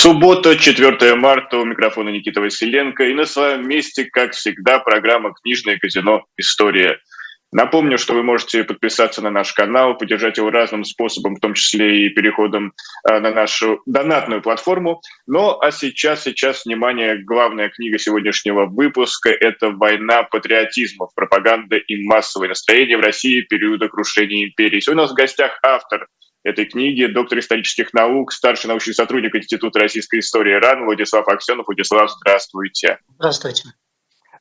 Суббота, 4 марта, у микрофона Никита Василенко. И на своем месте, как всегда, программа «Книжное казино. История». Напомню, что вы можете подписаться на наш канал, поддержать его разным способом, в том числе и переходом э, на нашу донатную платформу. Ну а сейчас, сейчас, внимание, главная книга сегодняшнего выпуска – это «Война патриотизмов. Пропаганда и массовое настроение в России периода крушения империи». Сегодня у нас в гостях автор этой книги, доктор исторических наук, старший научный сотрудник Института российской истории РАН Владислав Аксенов. Владислав, здравствуйте. Здравствуйте.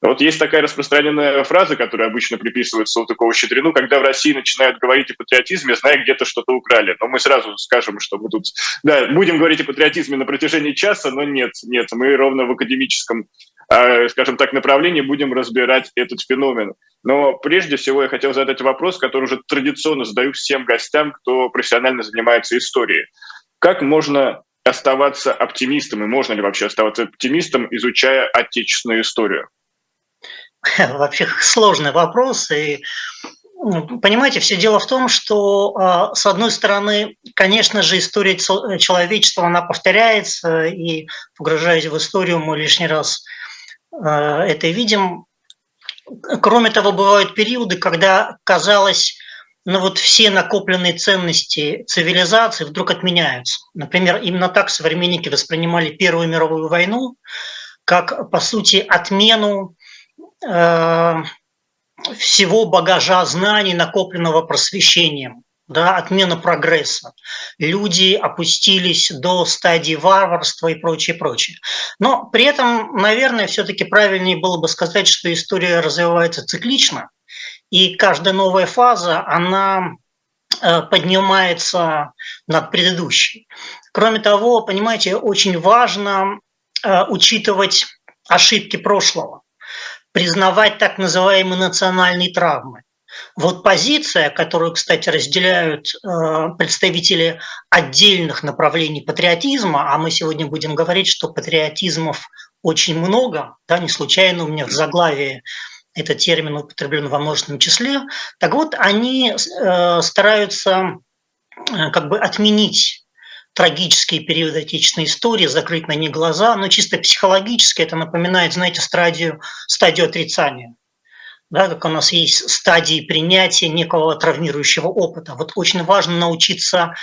Вот есть такая распространенная фраза, которая обычно приписывают Салтыкову-Щедрину, когда в России начинают говорить о патриотизме, зная, где-то что-то украли. Но мы сразу скажем, что мы тут да, будем говорить о патриотизме на протяжении часа, но нет, нет, мы ровно в академическом, э, скажем так, направлении будем разбирать этот феномен. Но прежде всего я хотел задать вопрос, который уже традиционно задаю всем гостям, кто профессионально занимается историей. Как можно оставаться оптимистом, и можно ли вообще оставаться оптимистом, изучая отечественную историю? вообще сложный вопрос. И ну, Понимаете, все дело в том, что, а, с одной стороны, конечно же, история человечества, она повторяется, и погружаясь в историю, мы лишний раз а, это видим. Кроме того, бывают периоды, когда казалось, ну вот все накопленные ценности цивилизации вдруг отменяются. Например, именно так современники воспринимали Первую мировую войну, как, по сути, отмену Э, всего багажа знаний, накопленного просвещением, да, отмена прогресса. Люди опустились до стадии варварства и прочее, прочее. Но при этом, наверное, все-таки правильнее было бы сказать, что история развивается циклично, и каждая новая фаза, она э, поднимается над предыдущей. Кроме того, понимаете, очень важно э, учитывать ошибки прошлого признавать так называемые национальные травмы. Вот позиция, которую, кстати, разделяют э, представители отдельных направлений патриотизма, а мы сегодня будем говорить, что патриотизмов очень много, да, не случайно у меня в заглавии этот термин употреблен во множественном числе, так вот, они э, стараются э, как бы отменить трагические периоды отечественной истории, закрыть на них глаза, но чисто психологически это напоминает, знаете, стадию, стадию отрицания. Да, как у нас есть стадии принятия некого травмирующего опыта. Вот очень важно научиться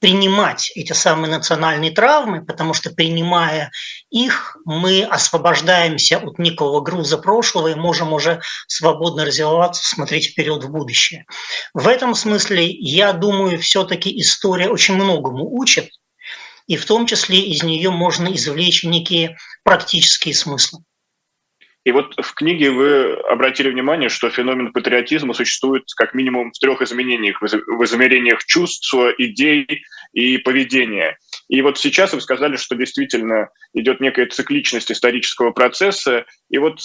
принимать эти самые национальные травмы, потому что принимая их, мы освобождаемся от некого груза прошлого и можем уже свободно развиваться, смотреть вперед в будущее. В этом смысле, я думаю, все-таки история очень многому учит, и в том числе из нее можно извлечь некие практические смыслы. И вот в книге вы обратили внимание, что феномен патриотизма существует как минимум в трех изменениях, в измерениях чувств, идей и поведения. И вот сейчас вы сказали, что действительно идет некая цикличность исторического процесса. И вот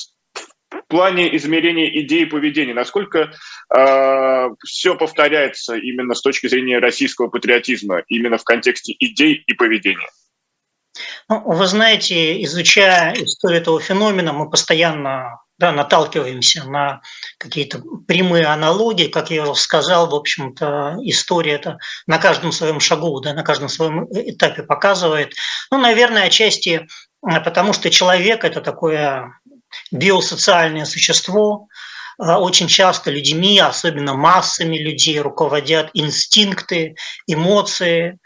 в плане измерения идей и поведения, насколько э, а, все повторяется именно с точки зрения российского патриотизма, именно в контексте идей и поведения? Ну, вы знаете, изучая историю этого феномена, мы постоянно да, наталкиваемся на какие-то прямые аналогии, как я уже сказал, в общем-то, история это на каждом своем шагу, да, на каждом своем этапе показывает. Ну, наверное, отчасти э, потому, что человек – это такое биосоциальное существо, э, очень часто людьми, особенно массами людей, руководят инстинкты, эмоции,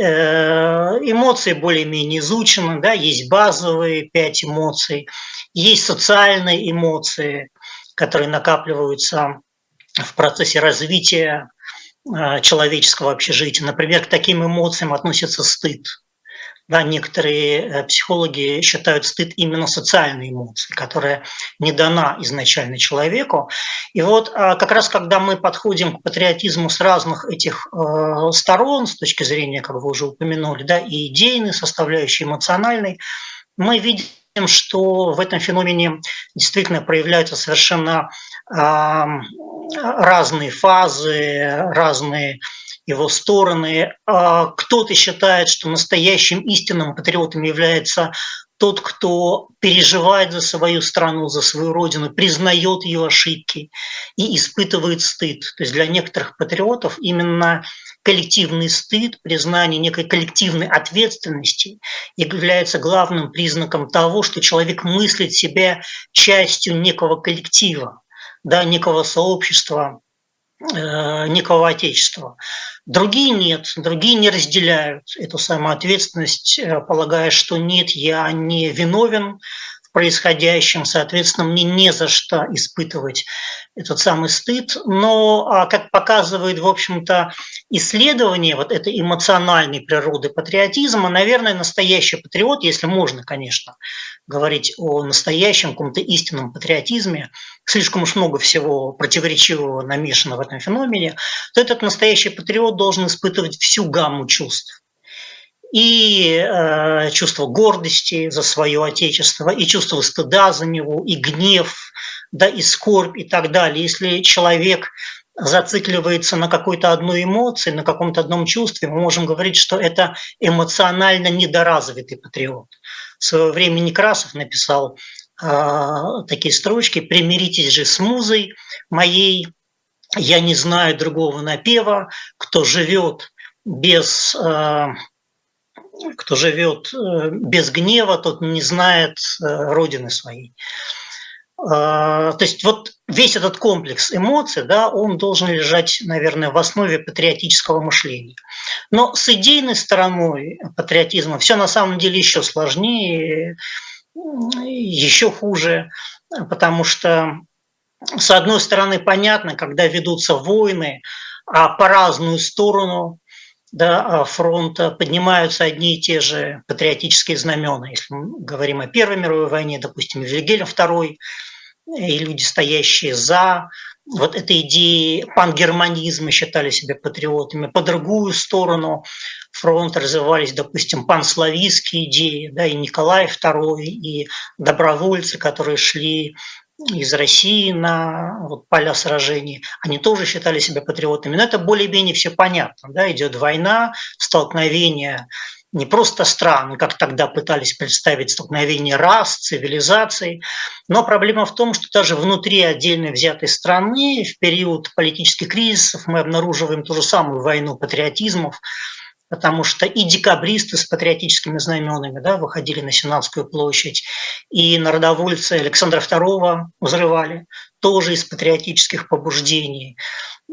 эмоции более-менее изучены, да, есть базовые пять эмоций, есть социальные эмоции, которые накапливаются в процессе развития э, человеческого общежития. Например, к таким эмоциям относится стыд – да, некоторые э, психологи считают стыд именно социальной эмоцией, которая не дана изначально человеку. И вот а, как раз когда мы подходим к патриотизму с разных этих э, сторон, с точки зрения, как вы уже упомянули, да, и идейной составляющей, эмоциональной, мы видим, что в этом феномене действительно проявляются совершенно разные фазы, разные его стороны. А кто-то считает, что настоящим истинным патриотом является тот, кто переживает за свою страну, за свою родину, признает ее ошибки и испытывает стыд. То есть для некоторых патриотов именно коллективный стыд, признание некой коллективной ответственности является главным признаком того, что человек мыслит себя частью некого коллектива, да, некого сообщества, некого отечества. Другие нет, другие не разделяют эту самую ответственность, э, полагая, что нет, я не виновен, происходящем, соответственно, мне не за что испытывать этот самый стыд. Но, а, как показывает, в общем-то, исследование вот этой эмоциональной природы патриотизма, наверное, настоящий патриот, если можно, конечно, говорить о настоящем каком-то истинном патриотизме, слишком уж много всего противоречивого намешано в этом феномене, то этот настоящий патриот должен испытывать всю гамму чувств и э, чувство гордости за свое отечество, и чувство стыда за него, и гнев, да, и скорбь и так далее. Если человек зацикливается на какой-то одной эмоции, на каком-то одном чувстве, мы можем говорить, что это эмоционально недоразвитый патриот. В свое время Некрасов написал такие строчки «Примиритесь же с музой моей, я не знаю другого напева, кто живет без э, кто живет э, без гнева, тот не знает э, родины своей. А, то есть вот весь этот комплекс эмоций, да, он должен лежать, наверное, в основе патриотического мышления. Но с идейной стороной патриотизма все на самом деле еще сложнее, еще хуже, потому что, с одной стороны, понятно, когда ведутся войны, а по разную сторону да, а фронта поднимаются одни и те же патриотические знамена. Если мы говорим о Первой мировой войне, допустим, Вильгельм II и люди, стоящие за вот этой идеей пангерманизма, считали себя патриотами. По другую сторону фронта развивались, допустим, панславистские идеи, да, и Николай II, и добровольцы, которые шли из России на вот, поля сражений, они тоже считали себя патриотами. Но это более-менее все понятно. Да? Идет война, столкновение не просто стран, как тогда пытались представить столкновение рас, цивилизаций, но проблема в том, что даже внутри отдельно взятой страны в период политических кризисов мы обнаруживаем ту же самую войну патриотизмов, потому что и декабристы с патриотическими знаменами да, выходили на Сенатскую площадь, и народовольцы Александра II взрывали, тоже из патриотических побуждений.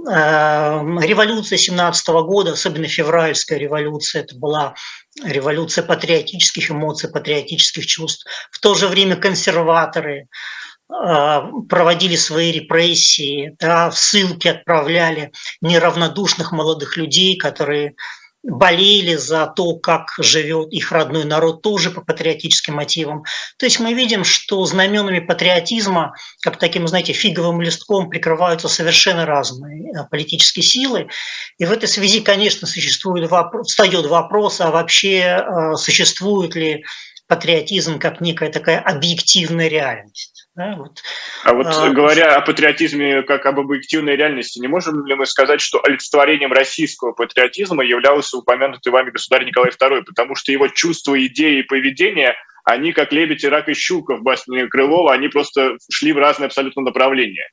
Эм, революция 17 года, особенно февральская революция, это была революция патриотических эмоций, патриотических чувств. В то же время консерваторы э, проводили свои репрессии, да, в ссылки отправляли неравнодушных молодых людей, которые болели за то, как живет их родной народ, тоже по патриотическим мотивам. То есть мы видим, что знаменами патриотизма, как таким, знаете, фиговым листком прикрываются совершенно разные э, политические силы. И в этой связи, конечно, существует вопрос, встает вопрос, а вообще э, существует ли патриотизм как некая такая объективная реальность. Да, вот. А вот а, говоря о патриотизме как об объективной реальности, не можем ли мы сказать, что олицетворением российского патриотизма являлся упомянутый вами государь Николай II, потому что его чувства, идеи и поведение, они как лебедь и рак и щука в басне Крылова, они просто шли в разные абсолютно направления.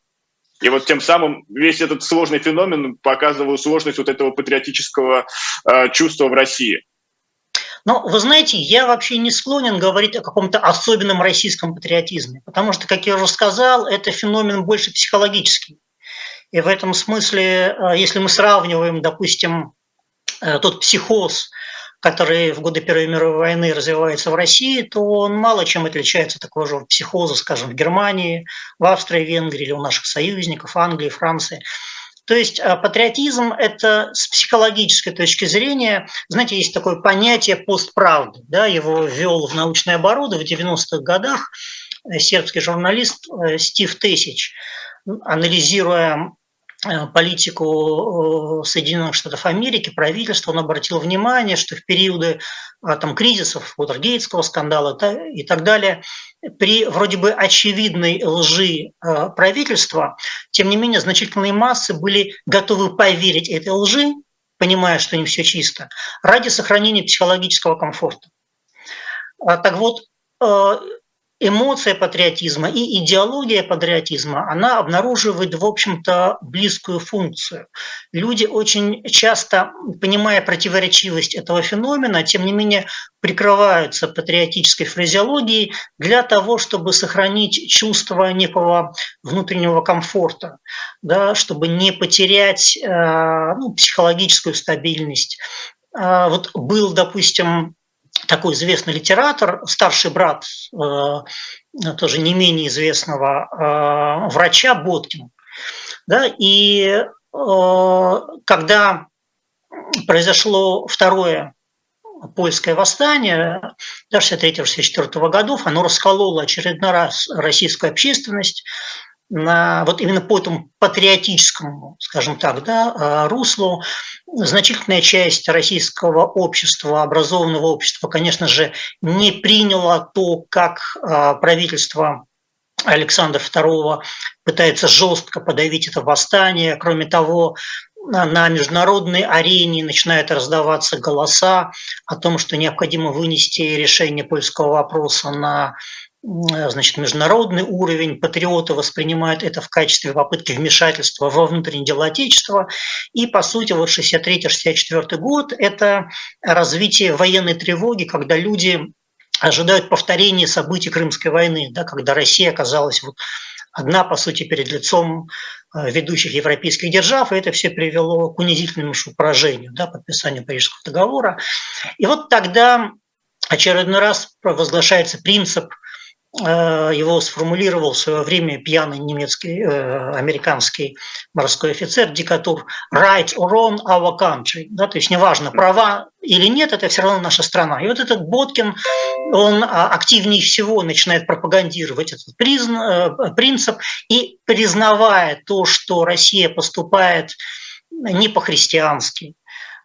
И вот тем самым весь этот сложный феномен показывал сложность вот этого патриотического э, чувства в России. Но вы знаете, я вообще не склонен говорить о каком-то особенном российском патриотизме, потому что, как я уже сказал, это феномен больше психологический. И в этом смысле, э, если мы сравниваем, допустим, э, тот психоз, который в годы Первой мировой войны развивается в России, то он мало чем отличается от такого же психоза, скажем, в Германии, в Австрии, Венгрии или у наших союзников, Англии, Франции. То есть а, патриотизм – это с психологической точки зрения, знаете, есть такое понятие постправды, да, его ввел в научное оборудование в 90-х годах э, сербский журналист э, Стив Тесич, анализируя политику Соединенных Штатов Америки, правительство, он обратил внимание, что в периоды там, кризисов, Уотергейтского скандала и так далее, при вроде бы очевидной лжи э, правительства, тем не менее значительные массы были готовы поверить этой лжи, понимая, что не все чисто, ради сохранения психологического комфорта. А, так вот, эмоция патриотизма и идеология патриотизма, она обнаруживает, в общем-то, близкую функцию. Люди очень часто, понимая противоречивость этого феномена, тем не менее прикрываются патриотической фразеологией для того, чтобы сохранить чувство некого внутреннего комфорта, да, чтобы не потерять э, ну, психологическую стабильность. Э, вот был, допустим, такой известный литератор, старший брат э, тоже не менее известного э, врача Боткин. Да, и э, когда произошло второе польское восстание 63-64 годов, оно раскололо очередной раз российскую общественность, на вот именно по этому патриотическому, скажем так, да, а, руслу значительная часть российского общества, образованного общества, конечно же, не приняла то, как а, правительство Александра II пытается жестко подавить это восстание. Кроме того, на международной арене начинают раздаваться голоса о том, что необходимо вынести решение польского вопроса на значит, международный уровень, патриоты воспринимают это в качестве попытки вмешательства во внутренние дела Отечества. И, по сути, вот 63-64 год – это развитие военной тревоги, когда люди ожидают повторения событий Крымской войны, да, когда Россия оказалась вот одна, по сути, перед лицом э, ведущих европейских держав, и это все привело к унизительному поражению, да, подписанию Парижского договора. И вот тогда очередной раз провозглашается принцип его сформулировал в свое время пьяный немецкий, э, американский морской офицер Дикатур «Right or wrong our country». Да, то есть неважно, права или нет, это все равно наша страна. И вот этот Боткин, он а, активнее всего начинает пропагандировать этот призн, э, принцип и признавая то, что Россия поступает не по-христиански,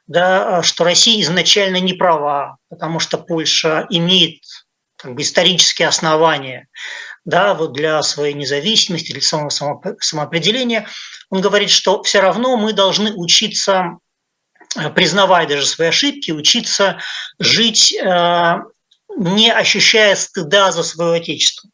да, что Россия изначально не права, потому что Польша имеет как бы исторические основания да, вот для своей независимости, для самого самоопределения, он говорит, что все равно мы должны учиться, э, признавая даже свои ошибки, учиться жить, э, не ощущая стыда за свое отечество.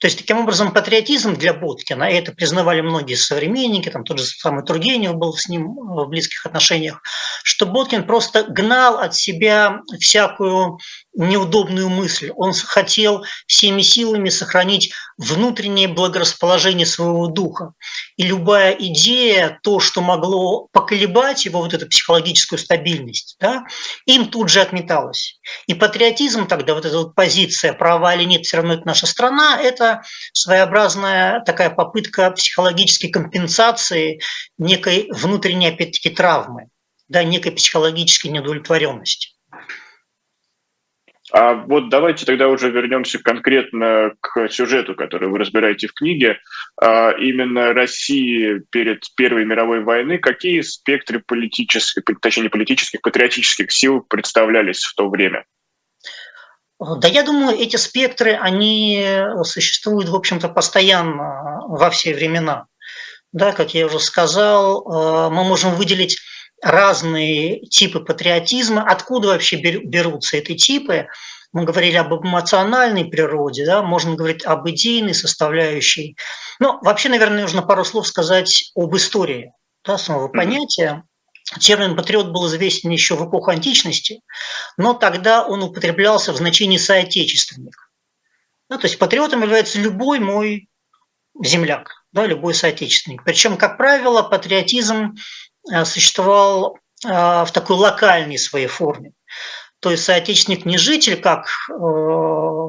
То есть, таким образом, патриотизм для Боткина, и это признавали многие современники, там тот же самый Тургенев был с ним в близких отношениях, что Боткин просто гнал от себя всякую неудобную мысль. Он хотел всеми силами сохранить внутреннее благорасположение своего духа. И любая идея, то, что могло поколебать его вот эту психологическую стабильность, да, им тут же отметалось. И патриотизм тогда, вот эта вот позиция, права или нет, все равно это наша страна, это своеобразная такая попытка психологической компенсации некой внутренней, опять-таки, травмы, да, некой психологической неудовлетворенности. А вот давайте тогда уже вернемся конкретно к сюжету, который вы разбираете в книге. А именно России перед Первой мировой войны. Какие спектры политических, точнее не политических, патриотических сил представлялись в то время? Да я думаю, эти спектры, они существуют, в общем-то, постоянно во все времена. Да, как я уже сказал, э, мы можем выделить разные типы патриотизма. Откуда вообще берутся эти типы? Мы говорили об эмоциональной природе, да, можно говорить об идейной составляющей. Но вообще, наверное, нужно пару слов сказать об истории да, самого понятия. Термин «патриот» был известен еще в эпоху античности, но тогда он употреблялся в значении «соотечественник». Ну, то есть патриотом является любой мой земляк, да, любой соотечественник. Причем, как правило, патриотизм существовал э, в такой локальной своей форме. То есть соотечественник не житель, как э,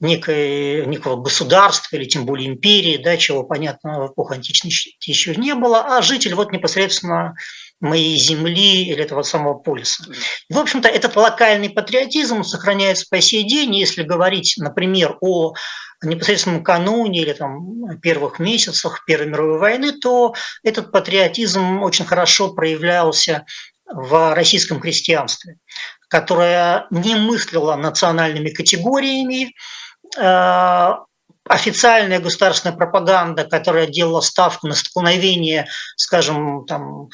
некой, некого государства или тем более империи, да, чего, понятно, в эпоху античности еще не было, а житель вот непосредственно моей земли или этого самого полиса. В общем-то, этот локальный патриотизм сохраняется по сей день. Если говорить, например, о непосредственном кануне или там, первых месяцах Первой мировой войны, то этот патриотизм очень хорошо проявлялся в российском христианстве, которое не мыслило национальными категориями, э, официальная государственная пропаганда, которая делала ставку на столкновение, скажем, там,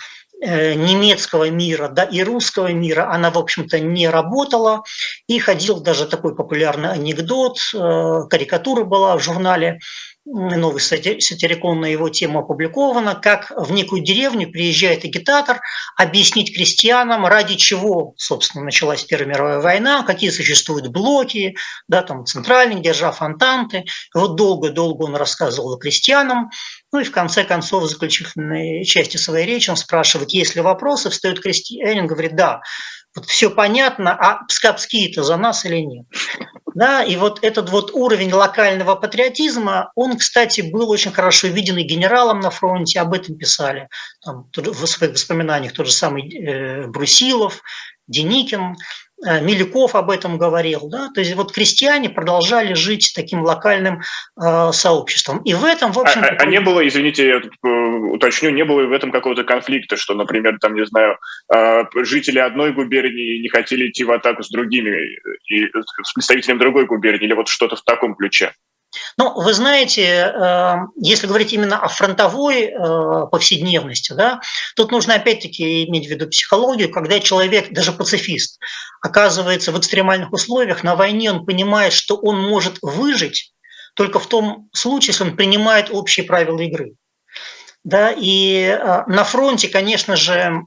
немецкого мира да, и русского мира она, в общем-то, не работала. И ходил даже такой популярный анекдот, э, карикатура была в журнале новый сатирикон на его тему опубликовано, как в некую деревню приезжает агитатор объяснить крестьянам, ради чего, собственно, началась Первая мировая война, какие существуют блоки, да, там центральных держав, антанты. Вот долго-долго он рассказывал крестьянам, ну и в конце концов, в заключительной части своей речи он спрашивает, есть ли вопросы, встает крестьянин, говорит, да, вот все понятно, а пскапские-то за нас или нет? Да, и вот этот вот уровень локального патриотизма, он, кстати, был очень хорошо виден и генералом на фронте, об этом писали там, в своих воспоминаниях тот же самый э, Брусилов, Деникин. Э, Милюков об этом говорил. Да? То есть вот крестьяне продолжали жить таким локальным э, сообществом. И в этом, в общем а, а не было, извините, я э, уточню, не было в этом какого-то конфликта, что, например, там, не знаю, э, жители одной губернии не хотели идти в атаку с другими, и, с представителями другой губернии, или вот что-то в таком ключе? Ну, вы знаете, э, если говорить именно о фронтовой э, повседневности, да, тут нужно опять-таки иметь в виду психологию, когда человек, даже пацифист, оказывается в экстремальных условиях, на войне он понимает, что он может выжить только в том случае, если он принимает общие правила игры. Да, и э, на фронте, конечно же,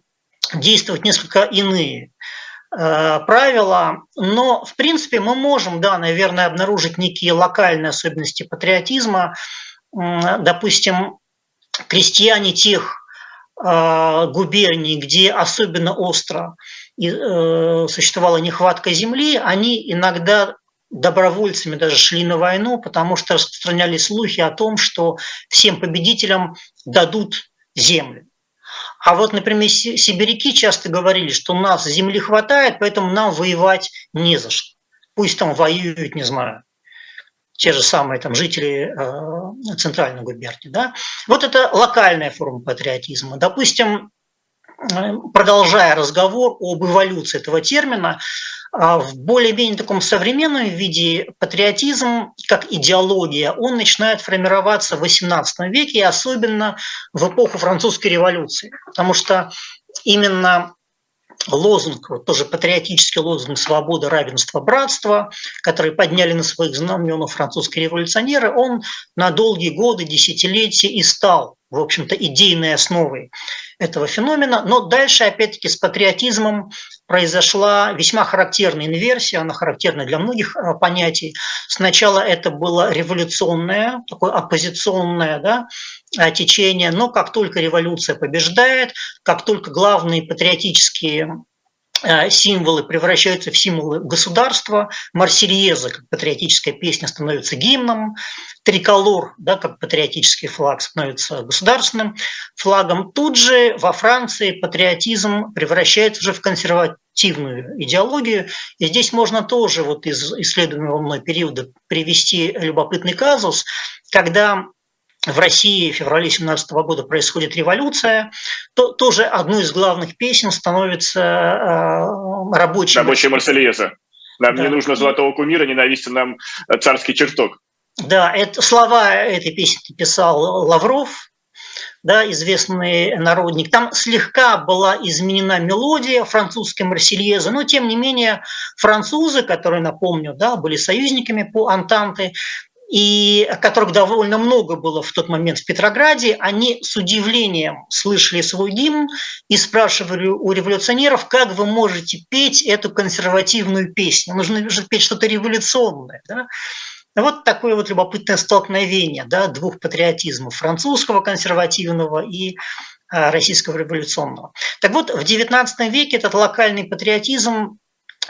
действуют несколько иные правила, но в принципе мы можем, да, наверное, обнаружить некие локальные особенности патриотизма. Допустим, крестьяне тех э, губерний, где особенно остро э, существовала нехватка земли, они иногда добровольцами даже шли на войну, потому что распространялись слухи о том, что всем победителям дадут землю. А вот, например, сибиряки часто говорили, что у нас земли хватает, поэтому нам воевать не за что. Пусть там воюют, не знаю, те же самые там жители э, центральной губернии. Да? Вот это локальная форма патриотизма. Допустим, продолжая разговор об эволюции этого термина, а в более-менее таком современном виде патриотизм как идеология, он начинает формироваться в XVIII веке, и особенно в эпоху французской революции. Потому что именно лозунг, вот тоже патриотический лозунг «Свобода, равенство, братство», который подняли на своих знаменах французские революционеры, он на долгие годы, десятилетия и стал, в общем-то, идейной основой этого феномена. Но дальше, опять-таки, с патриотизмом произошла весьма характерная инверсия, она характерна для многих э, понятий. Сначала это было революционное, такое оппозиционное да, течение, но как только революция побеждает, как только главные патриотические символы превращаются в символы государства, Марсельеза, как патриотическая песня, становится гимном, триколор, да, как патриотический флаг, становится государственным флагом. Тут же во Франции патриотизм превращается уже в консервативную идеологию. И здесь можно тоже вот из исследуемого мной периода привести любопытный казус, когда в России в феврале 17 года происходит революция, то тоже одной из главных песен становится э, рабочий. Рабочая Марсельеза. Нам да. не нужно золотого кумира, ненавистен нам царский чертог. Да, это, слова этой песни писал Лавров, да, известный народник. Там слегка была изменена мелодия французской Марсельезы, но тем не менее французы, которые, напомню, да, были союзниками по Антанте, и которых довольно много было в тот момент в Петрограде, они с удивлением слышали свой гимн и спрашивали у революционеров, как вы можете петь эту консервативную песню? Нужно же петь что-то революционное. Да? Вот такое вот любопытное столкновение да, двух патриотизмов, французского консервативного и а, российского революционного. Так вот, в XIX веке этот локальный патриотизм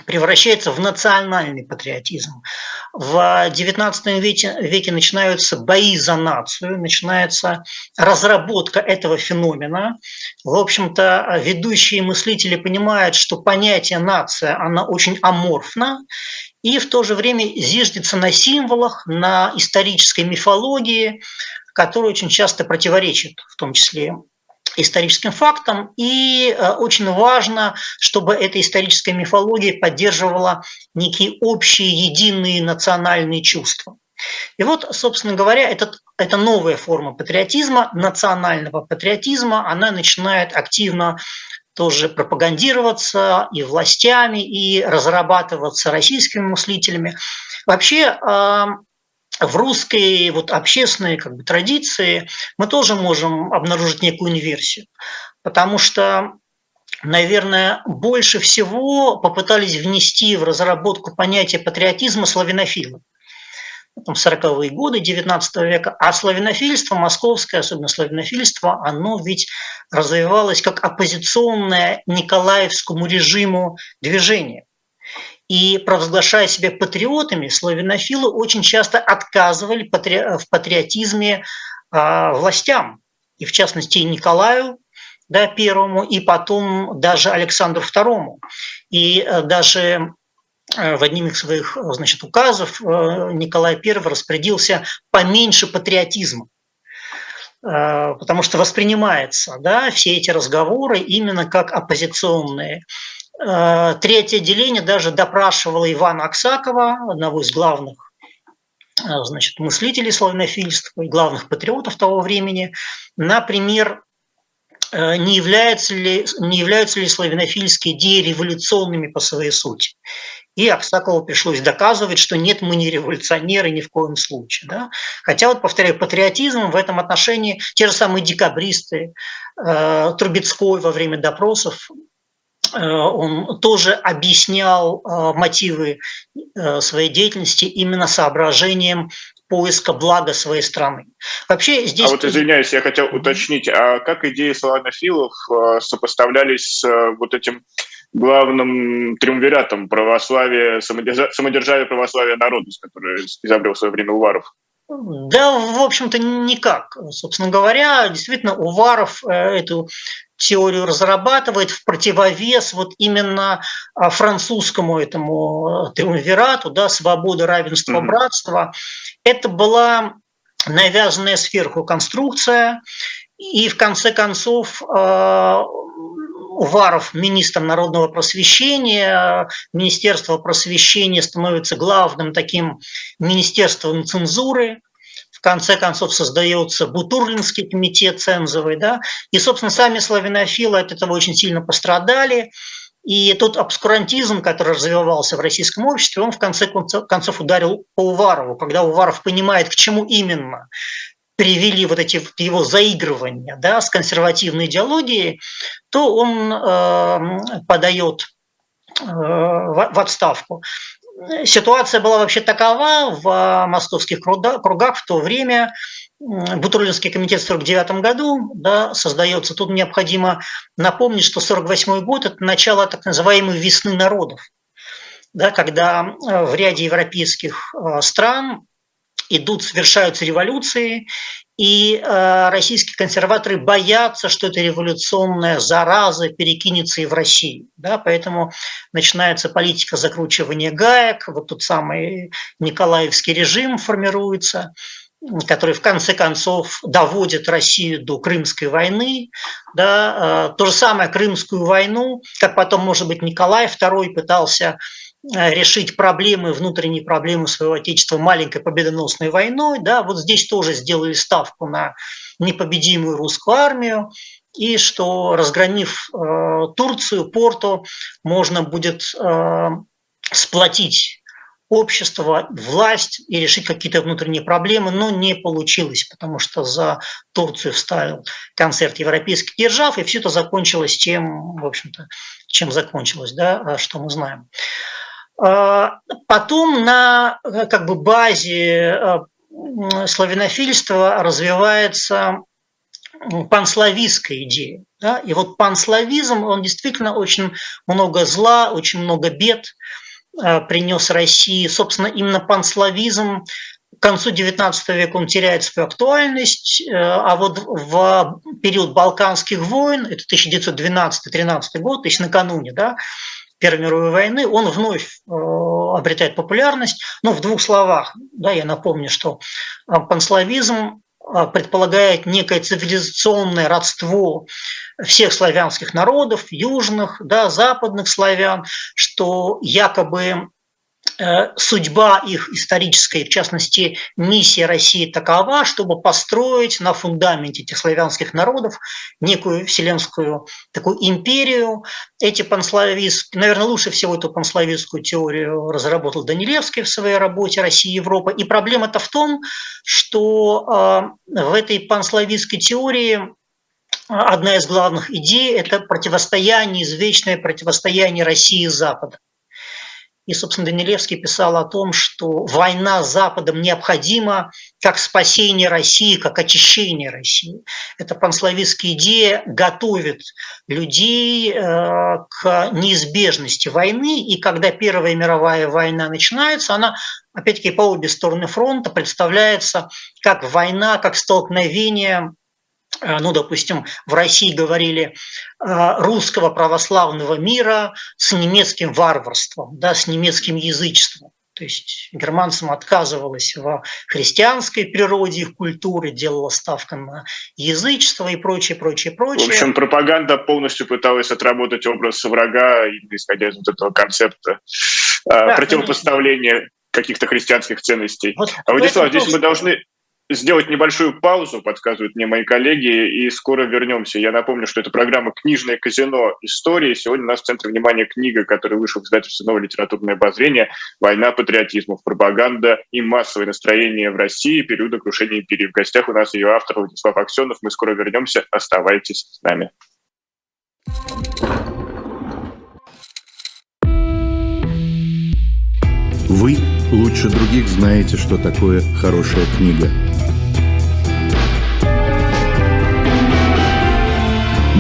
превращается в национальный патриотизм. В XIX веке, веке начинаются бои за нацию, начинается разработка этого феномена. В общем-то, ведущие мыслители понимают, что понятие нация, она очень аморфна, и в то же время зиждется на символах, на исторической мифологии, которая очень часто противоречит, в том числе историческим фактам, и э, очень важно, чтобы эта историческая мифология поддерживала некие общие единые национальные чувства. И вот, собственно говоря, этот, эта новая форма патриотизма, национального патриотизма, она начинает активно тоже пропагандироваться и властями, и разрабатываться российскими мыслителями. Вообще, в русской вот общественной как бы, традиции мы тоже можем обнаружить некую инверсию, потому что наверное, больше всего попытались внести в разработку понятия патриотизма славянофилы. Там, 40-е годы XIX века, а славянофильство, московское, особенно славянофильство, оно ведь развивалось как оппозиционное Николаевскому режиму движение. И провозглашая себя патриотами, славянофилы очень часто отказывали в патриотизме а, властям, и в частности Николаю да, первому, и потом даже Александру второму. И э, даже Э, в одним из своих значит, указов э, Николай I распорядился поменьше патриотизма, э, потому что воспринимается да, все эти разговоры именно как оппозиционные. Третье отделение даже допрашивало Ивана Аксакова, одного из главных значит, мыслителей славянофильства и главных патриотов того времени, например, не являются ли, не являются ли славянофильские идеи революционными по своей сути. И Аксакову пришлось доказывать, что нет, мы не революционеры ни в коем случае. Да? Хотя, вот повторяю, патриотизм в этом отношении, те же самые декабристы, э, Трубецкой во время допросов, э, он тоже объяснял э, мотивы э, своей деятельности именно соображением поиска блага своей страны. Вообще здесь... А вот извиняюсь, я хотел уточнить, а как идеи славянофилов э, сопоставлялись с э, вот этим главным триумвиратом православия, самодержавия православия народа, который изобрел в свое время Уваров? Да, в общем-то, никак. Собственно говоря, действительно, Уваров э, эту теорию разрабатывает в противовес вот именно а, французскому этому триумвирату, да, свобода, равенство, mm-hmm. братство. Это была навязанная сверху конструкция, и в конце концов а, Уваров министром народного просвещения, Министерство просвещения становится главным таким министерством цензуры, в конце концов создается Бутурлинский комитет цензовый, да, и, собственно, сами славянофилы от этого очень сильно пострадали, и тот обскурантизм, который развивался в российском обществе, он в конце концов ударил по Уварову, когда Уваров понимает, к чему именно привели вот эти его заигрывания да, с консервативной идеологией, то он э, подает в отставку. Ситуация была вообще такова в московских кругах в то время. Бутурлинский комитет в 1949 году да, создается. Тут необходимо напомнить, что 1948 год – это начало так называемой «весны народов», да, когда э, в ряде европейских э, стран идут, совершаются революции, и э, российские консерваторы боятся, что эта революционная зараза перекинется и в Россию. Да? Поэтому начинается политика закручивания гаек, вот тот самый Николаевский режим формируется, который в конце концов доводит Россию до Крымской войны. Да? Э, то же самое Крымскую войну, как потом, может быть, Николай II пытался решить проблемы, внутренние проблемы своего отечества маленькой победоносной войной. Да, вот здесь тоже сделали ставку на непобедимую русскую армию, и что разгромив э, Турцию, Порту, можно будет э, сплотить общество, власть и решить какие-то внутренние проблемы, но не получилось, потому что за Турцию вставил концерт европейских держав, и все это закончилось тем, в общем-то, чем закончилось, да, что мы знаем. А, потом на э, как бы, базе э, славянофильства развивается панславистская идея. Да? И вот панславизм, он действительно очень много зла, очень много бед э, принес России. Собственно, именно панславизм к концу XIX века он теряет свою актуальность, а вот в период Балканских войн, это 1912-13 год, то есть накануне, да, Первой мировой войны, он вновь э, обретает популярность. Но в двух словах, да, я напомню, что э, панславизм э, предполагает некое цивилизационное родство всех славянских народов, южных, да, западных славян, что якобы судьба их историческая, в частности, миссия России такова, чтобы построить на фундаменте этих славянских народов некую вселенскую такую империю. Эти панславистские, наверное, лучше всего эту панславистскую теорию разработал Данилевский в своей работе «Россия и Европа». И проблема-то в том, что э, в этой панславистской теории одна из главных идей – это противостояние, извечное противостояние России и Запада. И, собственно, Данилевский писал о том, что война с Западом необходима как спасение России, как очищение России. Эта панславистская идея готовит людей э, к неизбежности войны, и когда Первая мировая война начинается, она опять-таки по обе стороны фронта представляется как война, как столкновение ну, допустим, в России говорили э, русского православного мира с немецким варварством, да, с немецким язычеством. То есть германцам отказывалось в христианской природе, в культуре, делала ставка на язычество и прочее, прочее, прочее. В общем, пропаганда полностью пыталась отработать образ врага, исходя из вот этого концепта э, да, противопоставления каких-то христианских ценностей. Вот а Владислав, здесь мы должны сделать небольшую паузу, подсказывают мне мои коллеги, и скоро вернемся. Я напомню, что это программа «Книжное казино. Истории». Сегодня у нас в центре внимания книга, которая вышла в издательстве «Новое литературное обозрение. Война патриотизмов, пропаганда и массовое настроение в России. Периода крушения империи». В гостях у нас ее автор Владислав Аксенов. Мы скоро вернемся. Оставайтесь с нами. Вы лучше других знаете, что такое хорошая книга.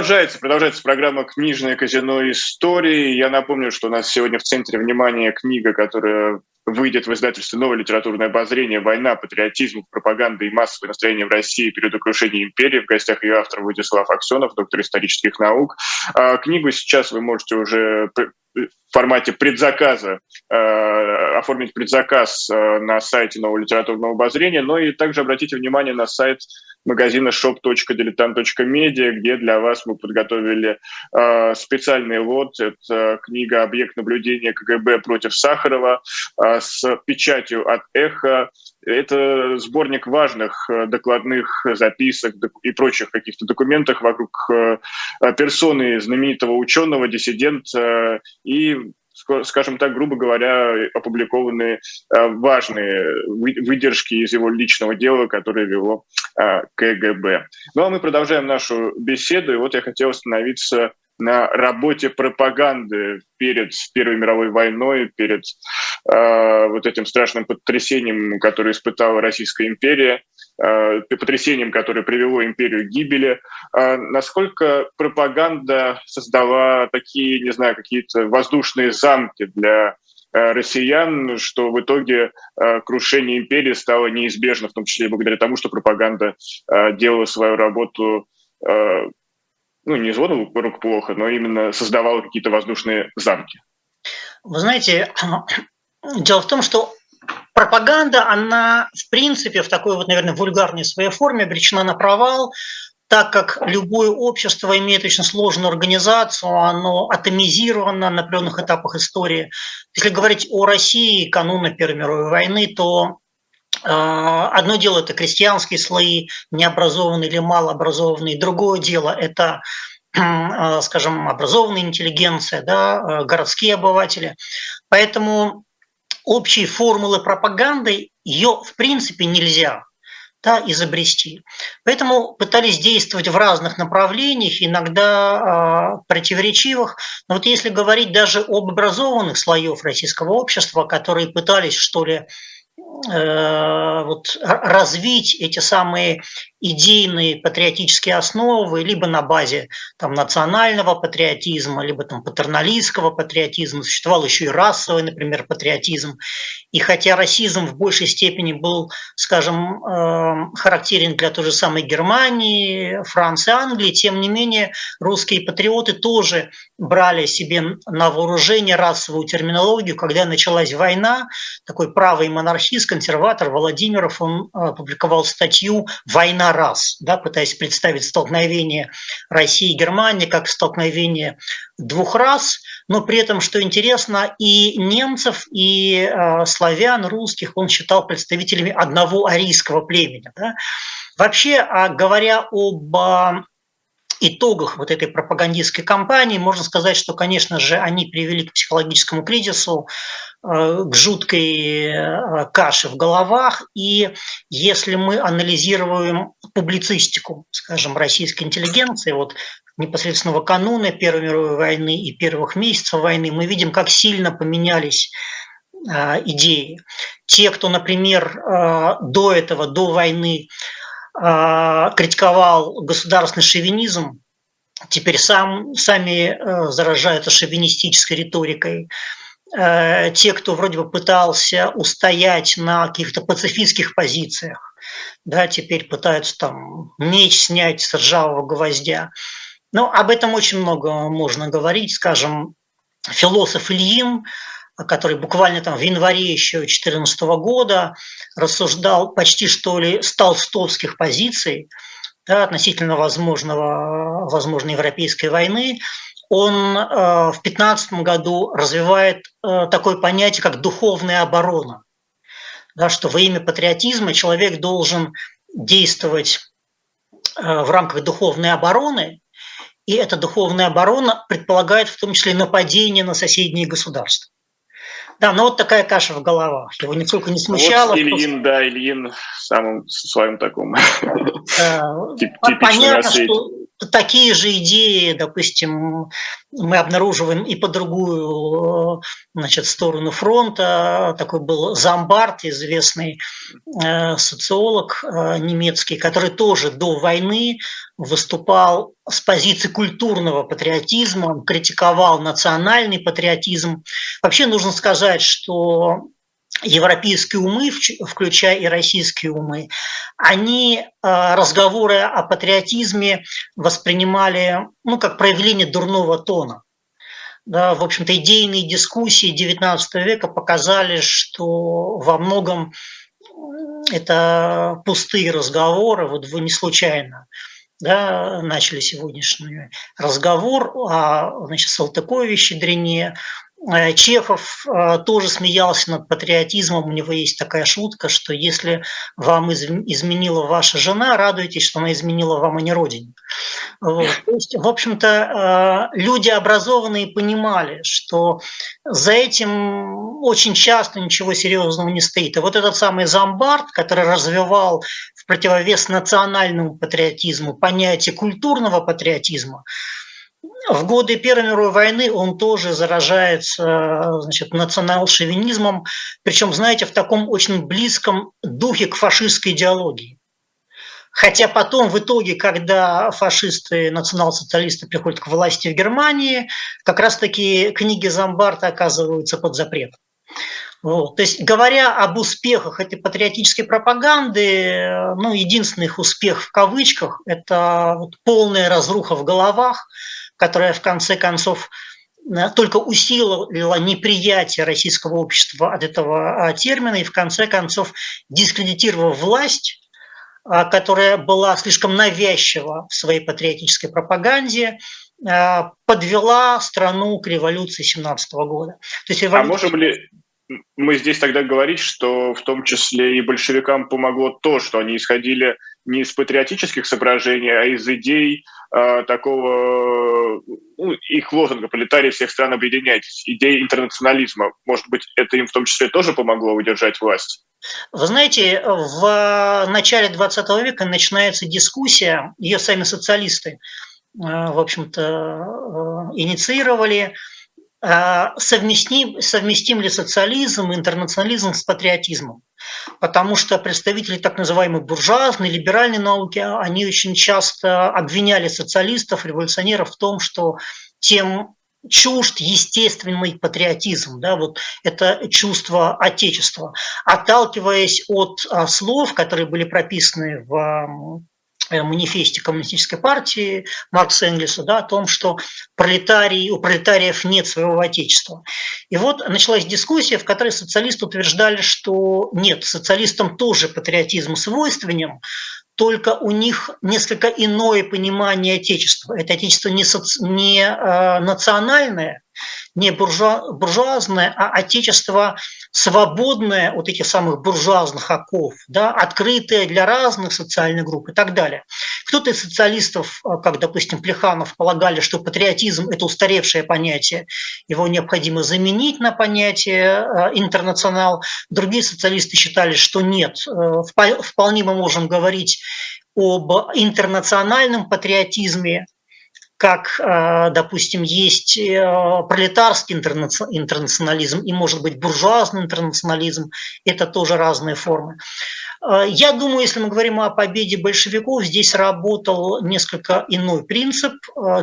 Продолжается, продолжается программа «Книжное казино истории». Я напомню, что у нас сегодня в центре внимания книга, которая выйдет в издательстве «Новое литературное обозрение. Война, патриотизм, пропаганда и массовое настроение в России период крушения империи». В гостях ее автор Владислав Аксенов, доктор исторических наук. А книгу сейчас вы можете уже в формате предзаказа, э, оформить предзаказ э, на сайте нового литературного обозрения, но и также обратите внимание на сайт магазина shop.diletant.media, где для вас мы подготовили э, специальный лот. Это книга «Объект наблюдения КГБ против Сахарова» э, с печатью от «Эхо». Это сборник важных э, докладных записок и прочих каких-то документов вокруг э, персоны знаменитого ученого, диссидента и скажем так, грубо говоря, опубликованы э, важные выдержки из его личного дела, которое вело э, КГБ. Ну а мы продолжаем нашу беседу, и вот я хотел остановиться на работе пропаганды перед Первой мировой войной, перед э, вот этим страшным потрясением, которое испытала Российская империя, э, потрясением, которое привело империю к гибели. Э, насколько пропаганда создала такие, не знаю, какие-то воздушные замки для э, россиян, что в итоге э, крушение империи стало неизбежно, в том числе и благодаря тому, что пропаганда э, делала свою работу ну, не звону рук плохо, но именно создавала какие-то воздушные замки. Вы знаете, дело в том, что пропаганда, она в принципе в такой вот, наверное, вульгарной своей форме обречена на провал, так как любое общество имеет очень сложную организацию, оно атомизировано на определенных этапах истории. Если говорить о России кануна Первой мировой войны, то одно дело – это крестьянские слои, необразованные или малообразованные. Другое дело – это а, скажем, образованная интеллигенция, да, а, городские обыватели. Поэтому общие формулы пропаганды ее в принципе нельзя. да, изобрести. Поэтому пытались действовать в разных направлениях, иногда э, противоречивых. Но вот если говорить даже об образованных слоев российского общества, которые пытались, что ли, вот, развить эти самые идейные патриотические основы либо на базе там, национального патриотизма, либо там, патерналистского патриотизма. Существовал еще и расовый, например, патриотизм. И хотя расизм в большей степени был, скажем, э, характерен для той же самой Германии, Франции, Англии, тем не менее русские патриоты тоже брали себе на вооружение расовую терминологию. Когда началась война, такой правый монархист, консерватор Владимиров, он опубликовал статью «Война раз, да, пытаясь представить столкновение России и Германии как столкновение двух рас, но при этом, что интересно, и немцев, и э, славян, русских он считал представителями одного арийского племени. Да. Вообще, а говоря об э, итогах вот этой пропагандистской кампании можно сказать, что, конечно же, они привели к психологическому кризису, э, к жуткой э, каше в головах. И если мы анализируем публицистику, скажем, российской интеллигенции, вот непосредственного кануна Первой мировой войны и первых месяцев войны, мы видим, как сильно поменялись э, идеи. Те, кто, например, до этого, до войны критиковал государственный шовинизм, теперь сам, сами э, заражаются шовинистической риторикой. Э, те, кто вроде бы пытался устоять на каких-то пацифистских позициях, да, теперь пытаются там меч снять с ржавого гвоздя. Но об этом очень много можно говорить. Скажем, философ Ильин который буквально там в январе еще 2014 года рассуждал почти что ли с толстовских позиций да, относительно возможного, возможной европейской войны, он э, в 2015 году развивает э, такое понятие, как духовная оборона. Да, что во имя патриотизма человек должен действовать э, в рамках духовной обороны, и эта духовная оборона предполагает в том числе нападение на соседние государства. Да, ну вот такая каша в головах. Его нисколько не смущало. Вот Ильин, да, Ильин самым своим таком Понятно, что такие же идеи, допустим, мы обнаруживаем и по другую значит, сторону фронта. Такой был Замбарт, известный э, социолог э, немецкий, который тоже до войны выступал с позиции культурного патриотизма, критиковал национальный патриотизм. Вообще нужно сказать, что европейские умы, включая и российские умы, они э, разговоры о патриотизме воспринимали ну, как проявление дурного тона. Да, в общем-то, идейные дискуссии XIX века показали, что во многом это пустые разговоры, вот вы не случайно да, начали сегодняшний разговор о значит, Салтыкове, Щедрине, Чехов э, тоже смеялся над патриотизмом. У него есть такая шутка, что если вам изменила ваша жена, радуйтесь, что она изменила вам, а не родине. Вот. То есть, в общем-то, э, люди образованные понимали, что за этим очень часто ничего серьезного не стоит. И вот этот самый Замбард, который развивал в противовес национальному патриотизму понятие культурного патриотизма, в годы Первой мировой войны он тоже заражается значит, национал-шовинизмом, причем, знаете, в таком очень близком духе к фашистской идеологии. Хотя потом, в итоге, когда фашисты, национал-социалисты приходят к власти в Германии, как раз-таки книги Замбарта оказываются под запретом. Вот. То есть, говоря об успехах этой патриотической пропаганды, ну, единственный их успех в кавычках – это вот полная разруха в головах, которая в конце концов э, только усилила неприятие российского общества от этого а, термина и в конце концов дискредитировав власть, а, которая была слишком навязчива в своей патриотической пропаганде, подвела страну к революции 17 года. То есть революция... А можем ли мы здесь тогда говорить, что в том числе и большевикам помогло то, что они исходили не из патриотических соображений, а из идей э, такого, ну, их лозунга «Пролетарии всех стран объединяйтесь», идеи интернационализма. Может быть, это им в том числе тоже помогло удержать власть? Вы знаете, в начале 20 века начинается дискуссия, ее сами социалисты, э, в общем-то, э, инициировали, э, совместим, совместим ли социализм и интернационализм с патриотизмом. Потому что представители так называемой буржуазной, либеральной науки, они очень часто обвиняли социалистов, революционеров в том, что тем чужд естественный патриотизм, да, вот это чувство отечества, отталкиваясь от а, слов, которые были прописаны в манифесте Коммунистической партии Маркса Энгельса да, о том, что пролетарий, у пролетариев нет своего отечества. И вот началась дискуссия, в которой социалисты утверждали, что нет, социалистам тоже патриотизм свойственен, только у них несколько иное понимание Отечества. Это Отечество не, соци... не э, национальное, не буржуа, буржуазное, а отечество свободное от этих самых буржуазных оков, да, открытое для разных социальных групп и так далее. Кто-то из социалистов, а, как, допустим, Плеханов, полагали, что патриотизм – это устаревшее понятие, его необходимо заменить на понятие а, интернационал. Другие социалисты считали, что нет, э, вполне мы можем говорить об интернациональном патриотизме, как, э, допустим, есть э, пролетарский интернационализм и, может быть, буржуазный интернационализм, это тоже разные формы. Э, я думаю, если мы говорим о победе большевиков, здесь работал несколько иной принцип.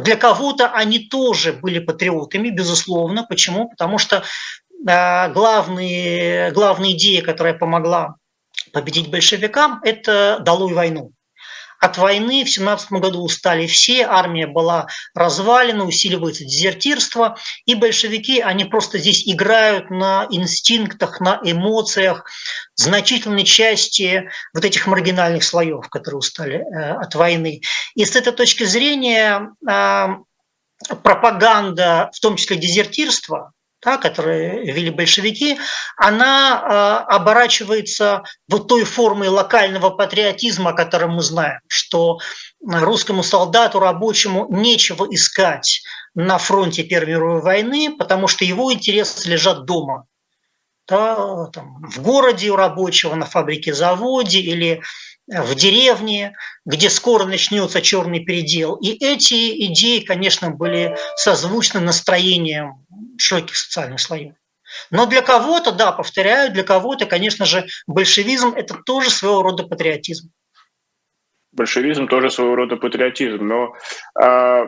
Для кого-то они тоже были патриотами, безусловно. Почему? Потому что главные, главная идея, которая помогла победить большевикам, это «долой войну». От войны в 17 году устали все, армия была развалена, усиливается дезертирство, и большевики, они просто здесь играют на инстинктах, на эмоциях значительной части вот этих маргинальных слоев, которые устали э, от войны. И с этой точки зрения э, пропаганда, в том числе дезертирство, да, которые вели большевики, она э, оборачивается вот той формой локального патриотизма, о мы знаем, что русскому солдату, рабочему нечего искать на фронте Первой мировой войны, потому что его интересы лежат дома. Да, там, в городе у рабочего, на фабрике, заводе или в деревне, где скоро начнется черный передел. И эти идеи, конечно, были созвучны настроением широких социальных слоев. Но для кого-то, да, повторяю, для кого-то, конечно же, большевизм – это тоже своего рода патриотизм. Большевизм тоже своего рода патриотизм, но а,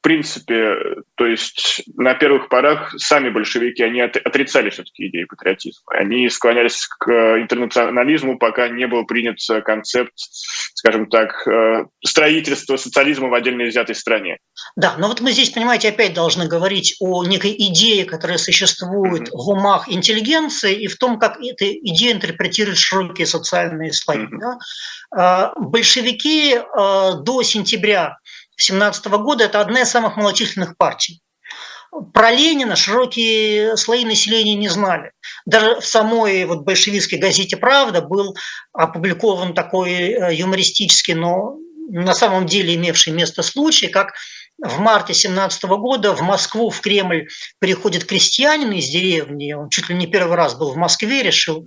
в принципе, то есть на первых порах сами большевики, они отрицали все-таки идеи патриотизма. Они склонялись к интернационализму, пока не был принят концепт, скажем так, э, строительства социализма в отдельно взятой стране. Да, но вот мы здесь, понимаете, опять должны говорить о некой идее, которая существует mm-hmm. в умах интеллигенции и в том, как эта идея интерпретирует широкие социальные слои. Mm-hmm. Да? А, большевики э, до сентября 17 года это одна из самых малочисленных партий. Про Ленина широкие слои населения не знали. Даже в самой вот большевистской газете «Правда» был опубликован такой э, юмористический, но на самом деле имевший место случай, как в марте 17 года в Москву, в Кремль приходит крестьянин из деревни, он чуть ли не первый раз был в Москве, решил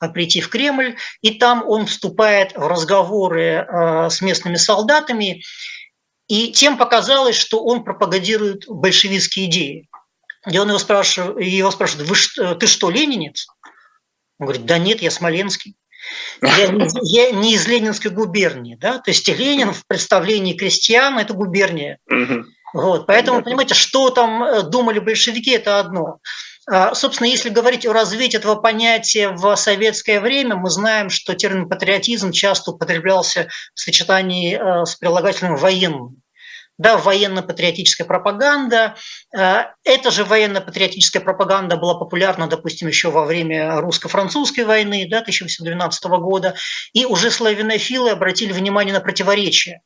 э, прийти в Кремль, и там он вступает в разговоры э, с местными солдатами, и тем показалось, что он пропагандирует большевистские идеи. И он его спрашивает, его спрашивает Вы что, ты что, ленинец? Он говорит, да нет, я смоленский. Я, я не из Ленинской губернии. Да? То есть Ленин в представлении крестьян – это губерния. Вот, поэтому, понимаете, что там э, думали большевики – это одно. А, собственно, если говорить о развитии этого понятия в советское время, мы знаем, что термин патриотизм часто употреблялся в сочетании э, с прилагательным военным да, военно-патриотическая пропаганда. Э, эта же военно-патриотическая пропаганда была популярна, допустим, еще во время русско-французской войны да, 1812 года. И уже славянофилы обратили внимание на противоречие,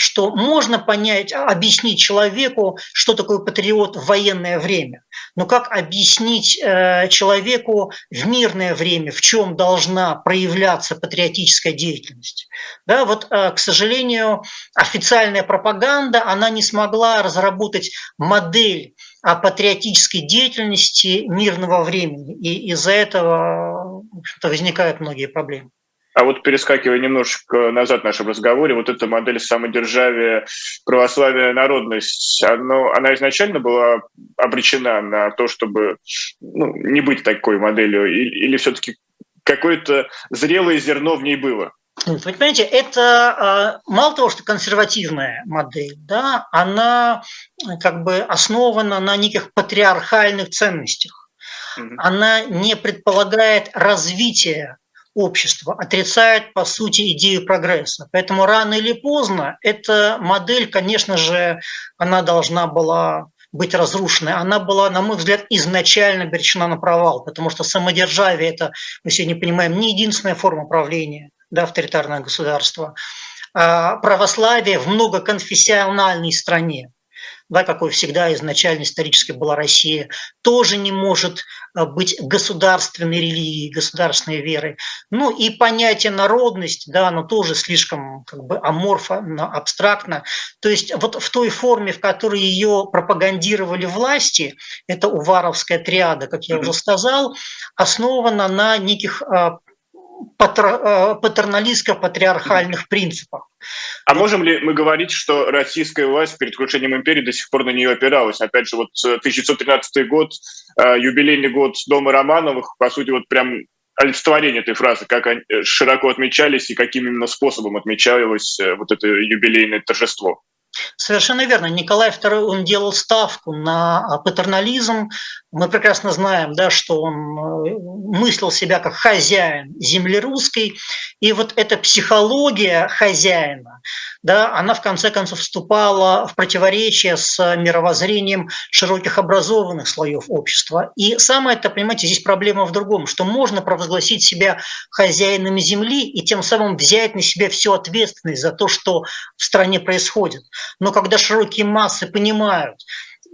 что можно понять, объяснить человеку, что такое патриот в военное время. Но как объяснить э, человеку в мирное время, в чем должна проявляться патриотическая деятельность? Да, вот, э, к сожалению, официальная пропаганда, она не смогла разработать модель о патриотической деятельности мирного времени. И из-за этого в возникают многие проблемы. А вот перескакивая немножко назад в нашем разговоре, вот эта модель самодержавия, православия, народность, оно, она изначально была обречена на то, чтобы ну, не быть такой моделью, или, или все-таки какое-то зрелое зерно в ней было? Вы понимаете, это а, мало того, что консервативная модель, да, она как бы основана на неких патриархальных ценностях. Она не предполагает развития общества, отрицает, по сути, идею прогресса. Поэтому рано или поздно эта модель, конечно же, она должна была быть разрушенной. Она была, на мой взгляд, изначально обречена на провал, потому что самодержавие – это, мы сегодня понимаем, не единственная форма правления, да, авторитарное государство. А православие в многоконфессиональной стране, да, какой всегда изначально исторически была Россия, тоже не может а, быть государственной религией, государственной верой. Ну и понятие народность, да, оно тоже слишком как бы аморфно, абстрактно. То есть вот в той форме, в которой ее пропагандировали власти, это уваровская триада, как я уже сказал, основана на неких а, патерналистско-патриархальных принципах. А можем ли мы говорить, что российская власть перед крушением империи до сих пор на нее опиралась? Опять же, вот 1913 э, год, э, юбилейный год Дома Романовых, по сути, вот прям олицетворение этой фразы, как они широко отмечались и каким именно способом отмечалось вот это юбилейное торжество. Совершенно верно. Николай II, он делал ставку на патернализм. Мы прекрасно знаем, да, что он э, мыслил себя как хозяин земли русской. И вот эта психология хозяина, да, она в конце концов вступала в противоречие с мировоззрением широких образованных слоев общества. И самое это, понимаете, здесь проблема в другом, что можно провозгласить себя хозяином земли и тем самым взять на себя всю ответственность за то, что в стране происходит. Но когда широкие массы понимают,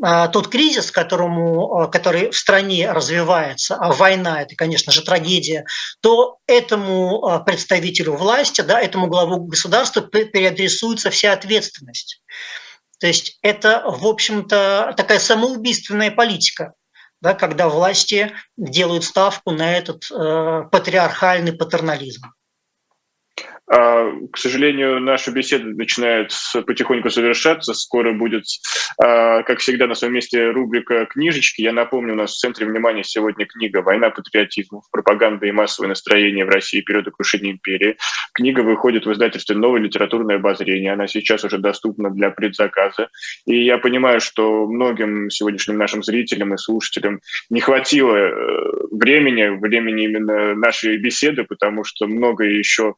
а, тот кризис, которому, а, который в стране развивается, а война – это, конечно же, трагедия, то этому а, представителю власти, да, этому главу государства переадресуется вся ответственность. То есть это, в общем-то, такая самоубийственная политика, да, когда власти делают ставку на этот э, патриархальный патернализм. А, к сожалению, наша беседа начинает потихоньку завершаться. Скоро будет, а, как всегда, на своем месте рубрика «Книжечки». Я напомню, у нас в центре внимания сегодня книга «Война патриотизмов. Пропаганда и массовое настроение в России периода крушения империи». Книга выходит в издательстве «Новое литературное обозрение». Она сейчас уже доступна для предзаказа. И я понимаю, что многим сегодняшним нашим зрителям и слушателям не хватило э, времени, времени именно нашей беседы, потому что многое еще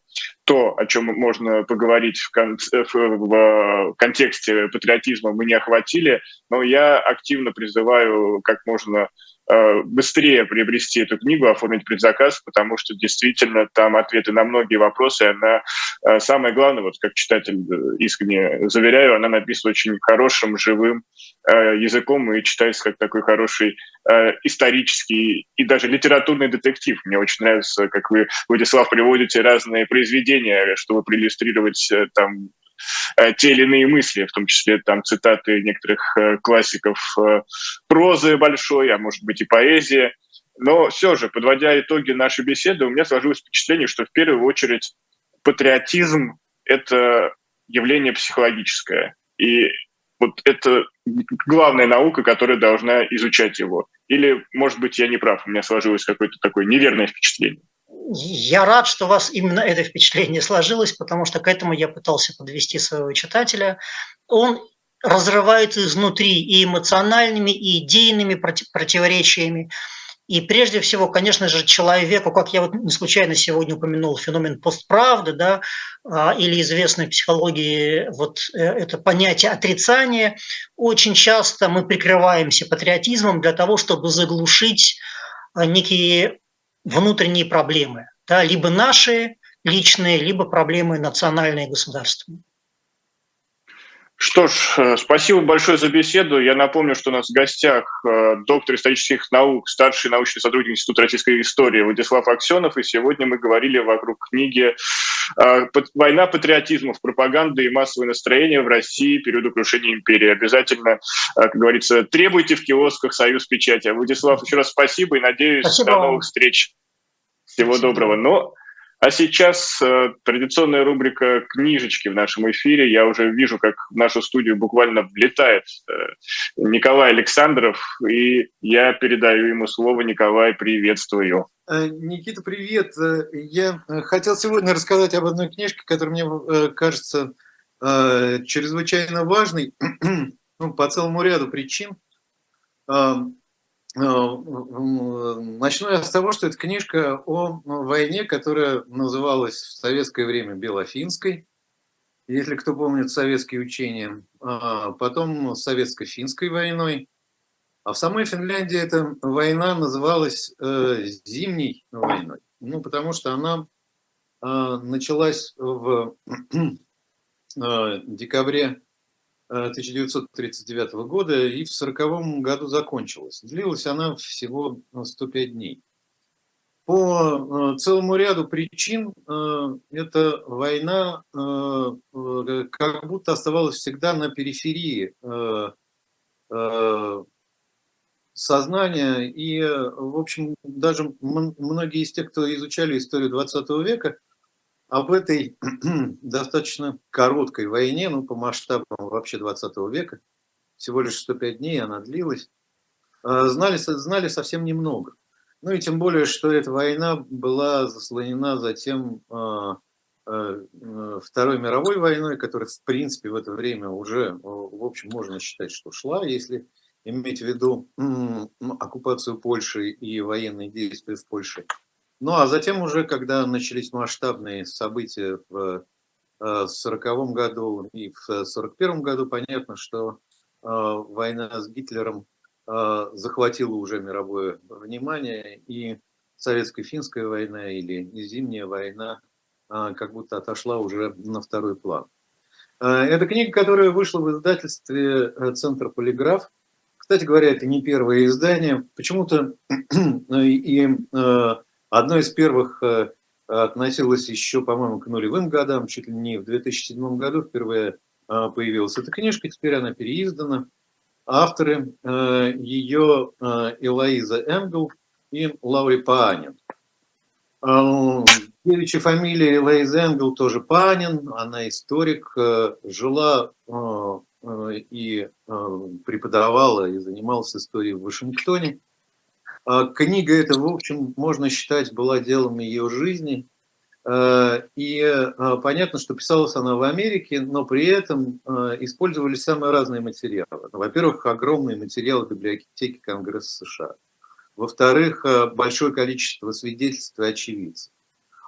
то, о чем можно поговорить в, кон- в, в контексте патриотизма, мы не охватили, но я активно призываю как можно Э, быстрее приобрести эту книгу, оформить предзаказ, потому что действительно там ответы на многие вопросы. Она э, самое главное, вот как читатель э, искренне заверяю, она написана очень хорошим, живым языком и читается как такой хороший исторический и даже литературный детектив. Мне очень нравится, как вы, Владислав, приводите разные произведения, чтобы проиллюстрировать там те или иные мысли, в том числе там цитаты некоторых э, классиков э, прозы большой, а может быть и поэзии. Но все же, подводя итоги нашей беседы, у меня сложилось впечатление, что в первую очередь патриотизм – это явление психологическое. И вот это главная наука, которая должна изучать его. Или, может быть, я не прав, у меня сложилось какое-то такое неверное впечатление. Я рад, что у вас именно это впечатление сложилось, потому что к этому я пытался подвести своего читателя. Он разрывается изнутри и эмоциональными, и идейными противоречиями. И прежде всего, конечно же, человеку, как я вот не случайно сегодня упомянул, феномен постправды, да, а, или известной психологии вот э, это понятие отрицания, очень часто мы прикрываемся патриотизмом для того, чтобы заглушить а, некие внутренние проблемы, да, либо наши личные, либо проблемы национальные и государственные. Что ж, э, спасибо большое за беседу. Я напомню, что у нас в гостях э, доктор исторических наук, старший научный сотрудник Института российской истории Владислав Аксенов. И сегодня мы говорили вокруг книги э, «Война патриотизмов. Пропаганда и массовое настроение в России периода крушения империи». Обязательно, как говорится, требуйте в киосках «Союз печати». Владислав, еще раз спасибо и надеюсь, спасибо. до новых встреч. Всего Спасибо. доброго. Но а сейчас э, традиционная рубрика «Книжечки» в нашем эфире. Я уже вижу, как в нашу студию буквально влетает э, Николай Александров, и я передаю ему слово. Николай, приветствую. Э, Никита, привет. Э, я э, хотел сегодня рассказать об одной книжке, которая мне кажется чрезвычайно важной ну, по целому ряду причин. Э, начну я с того, что это книжка о войне, которая называлась в советское время Белофинской, если кто помнит советские учения, а потом советско-финской войной. А в самой Финляндии эта война называлась э, Зимней войной, ну, потому что она э, началась в декабре 1939 года и в 1940 году закончилась. Длилась она всего 105 дней. По э, целому ряду причин э, эта война э, как будто оставалась всегда на периферии сознания. И, в общем, даже многие из тех, кто изучали историю 20 века, об этой достаточно короткой войне, ну, по масштабам вообще 20 века, всего лишь 105 дней она длилась, э, знали, знали совсем немного. Ну и тем более, что эта война была заслонена затем э, э, Второй мировой войной, которая, в принципе, в это время уже, в общем, можно считать, что шла, если иметь в виду оккупацию Польши и военные действия в Польше. Ну а затем уже, когда начались масштабные события в 1940 э, году и в 1941 году, понятно, что э, война с Гитлером э, захватила уже мировое внимание, и советско-финская война или зимняя война как будто отошла уже на второй план. Это книга, которая вышла в издательстве «Центр Полиграф». Кстати говоря, это не первое издание. Почему-то и Одно из первых э, относилось еще, по-моему, к нулевым годам, чуть ли не в 2007 году впервые э, появилась эта книжка, теперь она переиздана. Авторы э, ее Элоиза Энгл и Лаури Паанин. Девичья фамилия Элоиза Энгл тоже Панин, она историк, жила и преподавала и занималась историей в Вашингтоне. А книга эта, в общем, можно считать, была делом ее жизни. А, и а, понятно, что писалась она в Америке, но при этом использовались самые разные материалы. Во-первых, огромные материалы библиотеки Конгресса США. Во-вторых, большое количество свидетельств и очевидцев.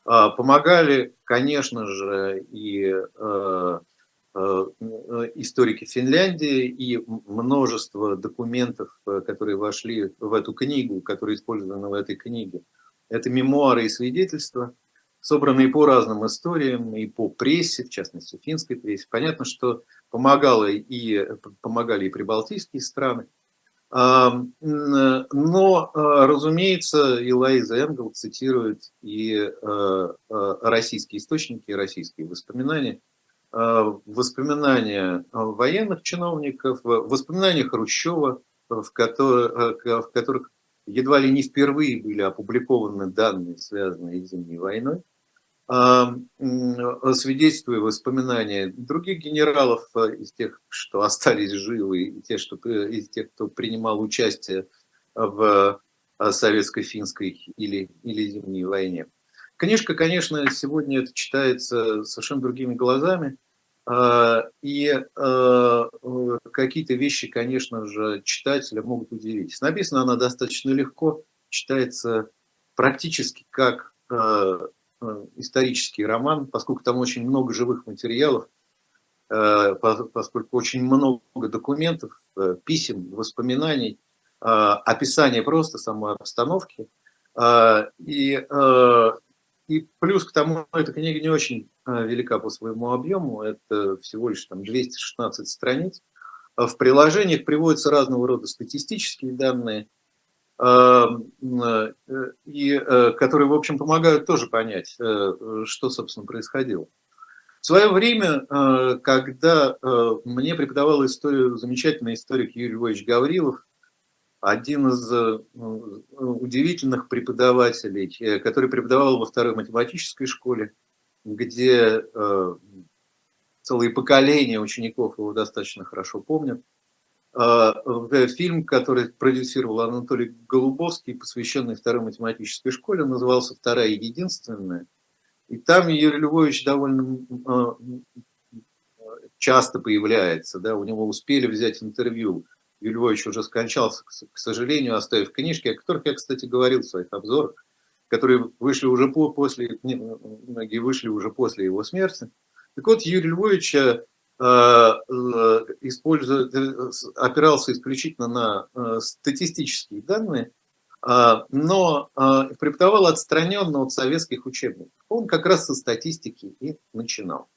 Помогали, конечно же, и Э, историки Финляндии и множество документов, э, которые вошли в эту книгу, которые использованы в этой книге. Это мемуары и свидетельства, собранные по разным историям и по прессе, в частности, финской прессе. Понятно, что помогало и, помогали и прибалтийские страны. Но, разумеется, Элайза Энгл цитирует и э, российские источники, и российские воспоминания – Э, воспоминания военных чиновников, воспоминания Хрущева, в которых, э, в которых едва ли не впервые были опубликованы данные, связанные с Зимней войной, свидетельства воспоминания других генералов э, из тех, что остались живы, и тех, что, из тех, кто принимал участие в советско-финской или, или Зимней войне. Книжка, конечно, сегодня это читается совершенно другими глазами. А, и а, какие-то вещи, конечно же, читателя могут удивить. Написана она достаточно легко, читается практически как а, исторический роман, поскольку там очень много живых материалов, поскольку очень много документов, писем, воспоминаний, описание просто самой обстановки. И и плюс к тому, эта книга не очень а, велика по своему объему, это всего лишь там 216 страниц. А в приложениях приводятся разного рода статистические данные, а, э, и, э, которые, в общем, помогают тоже понять, э, что, собственно, происходило. В свое время, когда мне преподавал историю замечательный историк Юрий Львович Гаврилов, один из э, удивительных преподавателей, э, который преподавал во второй математической школе, где э, целые поколения учеников его достаточно хорошо помнят. Фильм, который продюсировал Анатолий Голубовский, посвященный второй математической школе, назывался «Вторая и единственная». И там Юрий Львович довольно часто появляется, да, у него успели взять интервью Юрий Львович уже скончался, к сожалению, оставив книжки, о которых я, кстати, говорил в своих обзорах, которые вышли уже по, после, многие вышли уже после его смерти. Так вот, Юрий Львович э, э, э, опирался исключительно на статистические данные, но преподавал отстраненно от советских учебников. Он как раз со статистики и начинал.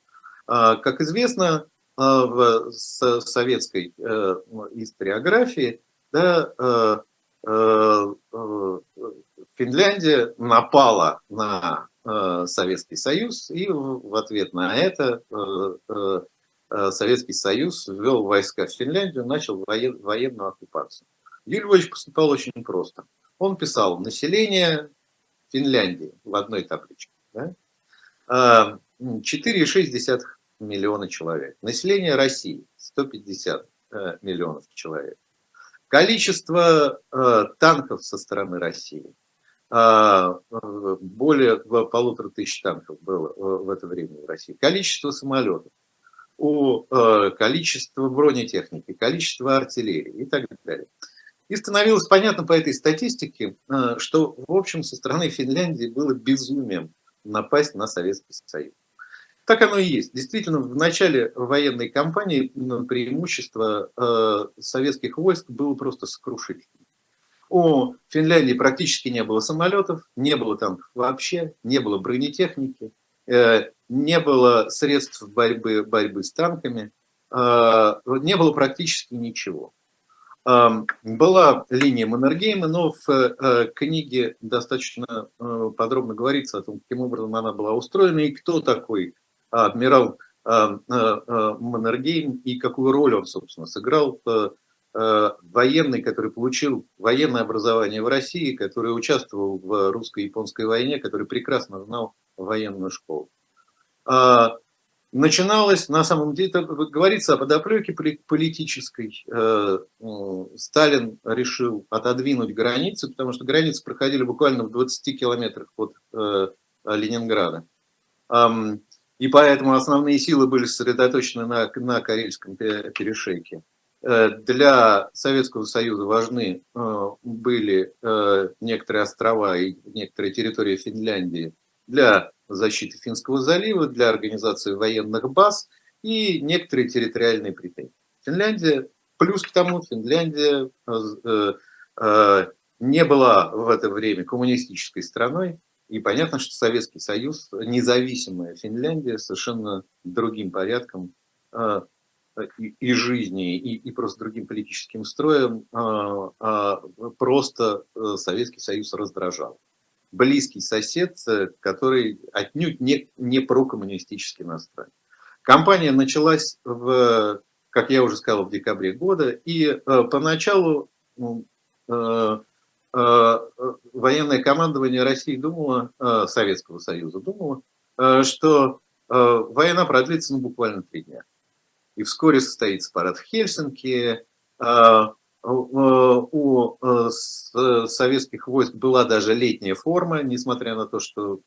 Как известно, в советской э, историографии да, э, э, Финляндия напала на Советский Союз, и в ответ на это Советский Союз ввел войска в Финляндию, начал военную оккупацию. Юрий Львович поступал очень просто. Он писал население Финляндии в одной табличке. Да? 4,6 миллиона человек. Население России 150 э, миллионов человек. Количество э, танков со стороны России. Э, более полутора тысяч танков было в это время в России. Количество самолетов, у количество бронетехники, количество артиллерии и так далее. И становилось понятно по этой статистике, что, в общем, со стороны Финляндии было безумием напасть на Советский Союз. Так оно и есть. Действительно, в начале военной кампании преимущество э, советских войск было просто сокрушительным. У Финляндии практически не было самолетов, не было танков вообще, не было бронетехники, э, не было средств борьбы, борьбы с танками, э, не было практически ничего. Э, была линия Маннергейма, но в э, книге достаточно э, подробно говорится о том, каким образом она была устроена и кто такой адмирал а, а, а, Маннергейм и какую роль он, собственно, сыграл военный, который получил военное образование в России, который участвовал в русско-японской войне, который прекрасно знал военную школу. Начиналось, на самом деле, говорится о подоплеке политической. Сталин решил отодвинуть границы, потому что границы проходили буквально в 20 километрах от Ленинграда. И поэтому основные силы были сосредоточены на, на Карельском перешейке. Э, для Советского Союза важны э, были э, некоторые острова и некоторые территории Финляндии для защиты Финского залива, для организации военных баз и некоторые территориальные претензии. Финляндия, плюс к тому, Финляндия не была в это время коммунистической страной, и понятно, что Советский Союз, независимая Финляндия, совершенно другим порядком э, и, и жизни, и, и просто другим политическим строем, э, э, просто Советский Союз раздражал. Близкий сосед, который отнюдь не, не прокоммунистически настроен. Кампания началась, в, как я уже сказал, в декабре года, и поначалу Э, военное командование России думало, э, Советского Союза думало, э, что война продлится ну, буквально три дня. И вскоре состоится парад в Хельсинки. У советских войск была даже летняя форма, несмотря на то, что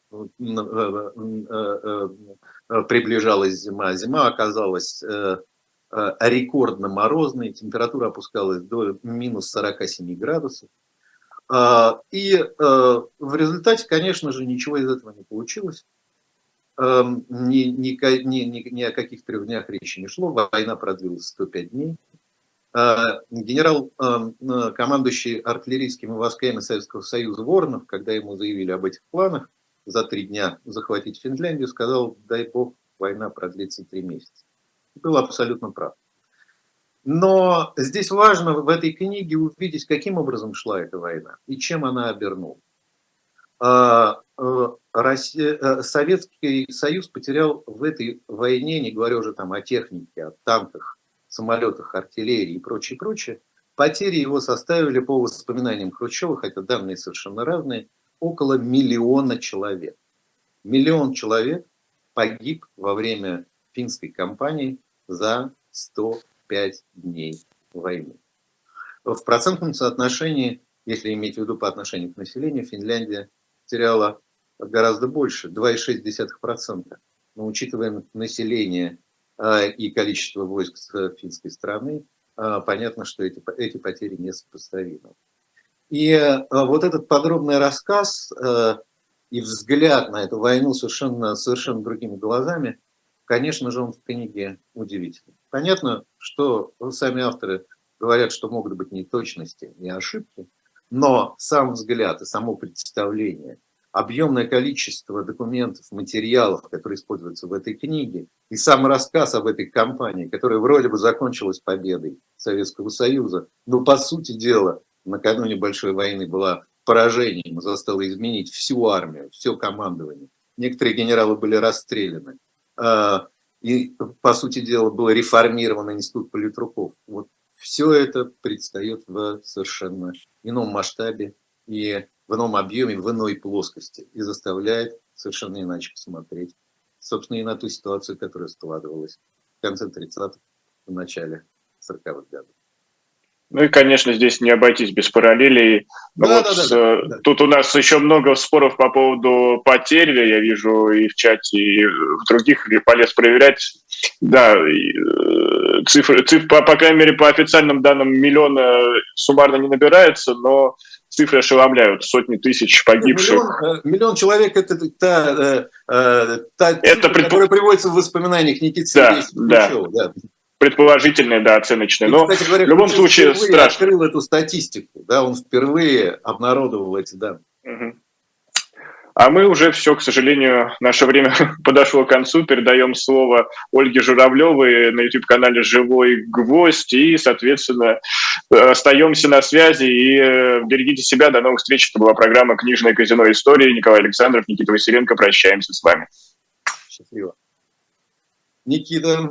приближалась зима. Зима оказалась рекордно морозной, температура опускалась до минус 47 градусов. А, и э, в результате, конечно же, ничего из этого не получилось. Эм, ни, ни, ни, ни, ни о каких трех днях речи не шло. Война продлилась 105 дней. А, генерал, эм, э, командующий артиллерийскими войсками Советского Союза Воронов, когда ему заявили об этих планах за три дня захватить Финляндию, сказал, дай бог, война продлится три месяца. Был абсолютно прав. Но здесь важно в этой книге увидеть, каким образом шла эта война и чем она обернулась. А, э, э, Советский Союз потерял в этой войне, не говоря уже там о технике, о танках, самолетах, артиллерии и прочее, прочее, потери его составили по воспоминаниям Хрущева, хотя данные совершенно разные, около миллиона человек. Миллион человек погиб во время финской кампании за 105 дней войны. В процентном соотношении, если иметь в виду по отношению к населению, Финляндия теряла гораздо больше, 2,6%. Но учитывая население а, и количество войск финской стороны, а, понятно, что эти, эти потери несопоставимы. И а, вот этот подробный рассказ и взгляд на эту войну совершенно, совершенно другими глазами, конечно же, он в книге удивительный. Понятно, что сами авторы говорят, что могут быть неточности и ошибки, но сам взгляд и само представление, объемное количество документов, материалов, которые используются в этой книге, и сам рассказ об этой кампании, которая вроде бы закончилась победой Советского Союза, но по сути дела накануне Большой войны была поражением, заставила изменить всю армию, все командование. Некоторые генералы были расстреляны. А, и, по сути дела, был реформирован институт политруков. Вот все это предстает в совершенно ином масштабе и в ином объеме, в иной плоскости и заставляет совершенно иначе посмотреть, собственно, и на ту ситуацию, которая складывалась в конце 30-х, в начале 40-х годов. Ну и, конечно, здесь не обойтись без параллелей. Да, вот, да, да, да. Тут у нас еще много споров по поводу потерь, я вижу и в чате, и в других, и полез проверять. Да, э, цифры, цифры по, по крайней мере, по официальным данным миллиона суммарно не набирается, но цифры ошеломляют, сотни тысяч погибших. Миллион, э, миллион человек – это та, та, та цифра, это предп... которая приводится в воспоминаниях Никиты да, Сергеевича да. да предположительные, да, оценочные. Но кстати говоря, в любом случае страшно. открыл эту статистику, да, он впервые обнародовал эти данные. Угу. А мы уже все, к сожалению, наше время подошло к концу. Передаем слово Ольге Журавлевой на YouTube-канале «Живой гвоздь». И, соответственно, остаемся на связи и э, берегите себя. До новых встреч. Это была программа «Книжное казино истории». Николай Александров, Никита Василенко. Прощаемся с вами. Счастливо. Никита,